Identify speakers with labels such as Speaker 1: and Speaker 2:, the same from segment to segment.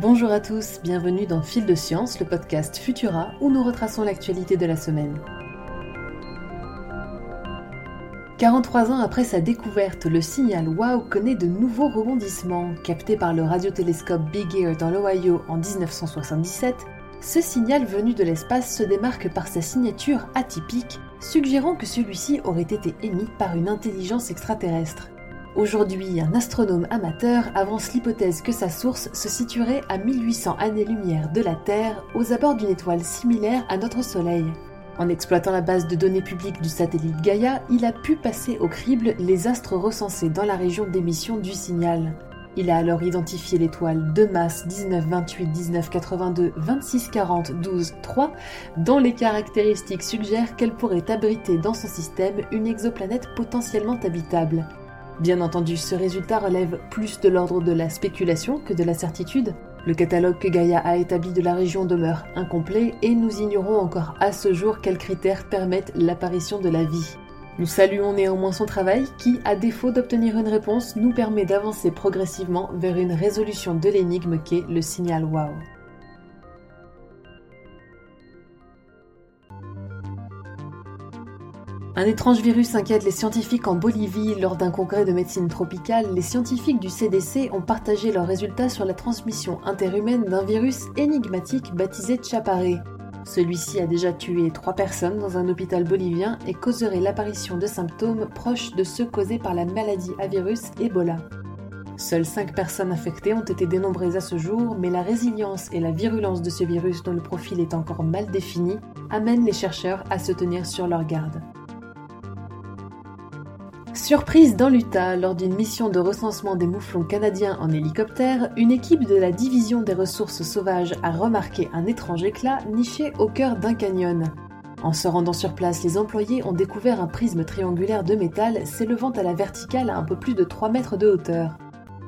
Speaker 1: Bonjour à tous, bienvenue dans Fil de Science, le podcast Futura où nous retraçons l'actualité de la semaine. 43 ans après sa découverte, le signal WOW connaît de nouveaux rebondissements. Capté par le radiotélescope Big Ear dans l'Ohio en 1977, ce signal venu de l'espace se démarque par sa signature atypique, suggérant que celui-ci aurait été émis par une intelligence extraterrestre. Aujourd'hui, un astronome amateur avance l'hypothèse que sa source se situerait à 1800 années-lumière de la Terre, aux abords d'une étoile similaire à notre Soleil. En exploitant la base de données publique du satellite Gaia, il a pu passer au crible les astres recensés dans la région d'émission du signal. Il a alors identifié l'étoile de masse 1928 1982 2640 12 3, dont les caractéristiques suggèrent qu'elle pourrait abriter dans son système une exoplanète potentiellement habitable. Bien entendu, ce résultat relève plus de l'ordre de la spéculation que de la certitude. Le catalogue que Gaïa a établi de la région demeure incomplet et nous ignorons encore à ce jour quels critères permettent l'apparition de la vie. Nous saluons néanmoins son travail qui, à défaut d'obtenir une réponse, nous permet d'avancer progressivement vers une résolution de l'énigme qu'est le signal WOW. Un étrange virus inquiète les scientifiques en Bolivie. Lors d'un congrès de médecine tropicale, les scientifiques du CDC ont partagé leurs résultats sur la transmission interhumaine d'un virus énigmatique baptisé Chaparé. Celui-ci a déjà tué trois personnes dans un hôpital bolivien et causerait l'apparition de symptômes proches de ceux causés par la maladie à virus Ebola. Seules cinq personnes infectées ont été dénombrées à ce jour, mais la résilience et la virulence de ce virus dont le profil est encore mal défini amènent les chercheurs à se tenir sur leur garde. Surprise dans l'Utah, lors d'une mission de recensement des mouflons canadiens en hélicoptère, une équipe de la division des ressources sauvages a remarqué un étrange éclat niché au cœur d'un canyon. En se rendant sur place, les employés ont découvert un prisme triangulaire de métal s'élevant à la verticale à un peu plus de 3 mètres de hauteur.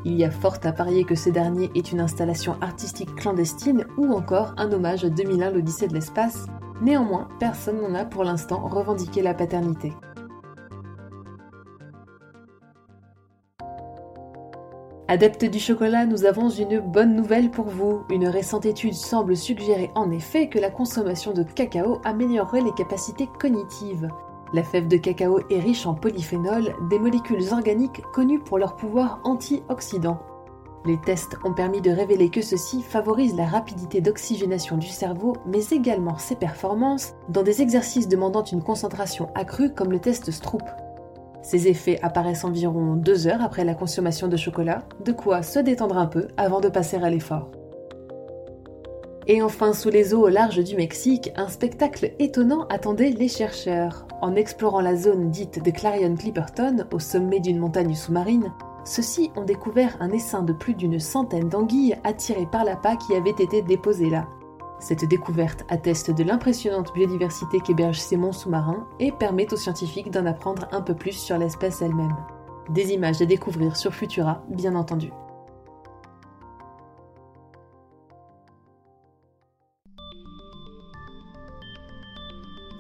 Speaker 1: Il y a fort à parier que ce dernier est une installation artistique clandestine ou encore un hommage à 2001 l'Odyssée de l'espace. Néanmoins, personne n'en a pour l'instant revendiqué la paternité. Adeptes du chocolat, nous avons une bonne nouvelle pour vous. Une récente étude semble suggérer en effet que la consommation de cacao améliorerait les capacités cognitives. La fève de cacao est riche en polyphénol, des molécules organiques connues pour leur pouvoir antioxydant. Les tests ont permis de révéler que ceci favorise la rapidité d'oxygénation du cerveau, mais également ses performances dans des exercices demandant une concentration accrue comme le test Stroop. Ces effets apparaissent environ deux heures après la consommation de chocolat, de quoi se détendre un peu avant de passer à l'effort. Et enfin, sous les eaux au large du Mexique, un spectacle étonnant attendait les chercheurs. En explorant la zone dite de Clarion Clipperton, au sommet d'une montagne sous-marine, ceux-ci ont découvert un essaim de plus d'une centaine d'anguilles attirées par l'appât qui avait été déposé là. Cette découverte atteste de l'impressionnante biodiversité qu'hébergent ces monts sous-marins et permet aux scientifiques d'en apprendre un peu plus sur l'espèce elle-même. Des images à découvrir sur Futura, bien entendu.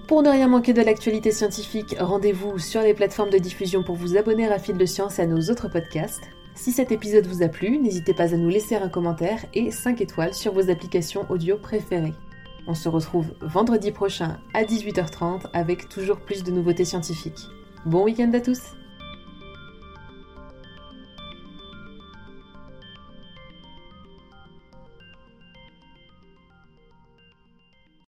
Speaker 1: Pour ne rien manquer de l'actualité scientifique, rendez-vous sur les plateformes de diffusion pour vous abonner à Fil de Science et à nos autres podcasts. Si cet épisode vous a plu, n'hésitez pas à nous laisser un commentaire et 5 étoiles sur vos applications audio préférées. On se retrouve vendredi prochain à 18h30 avec toujours plus de nouveautés scientifiques. Bon week-end à tous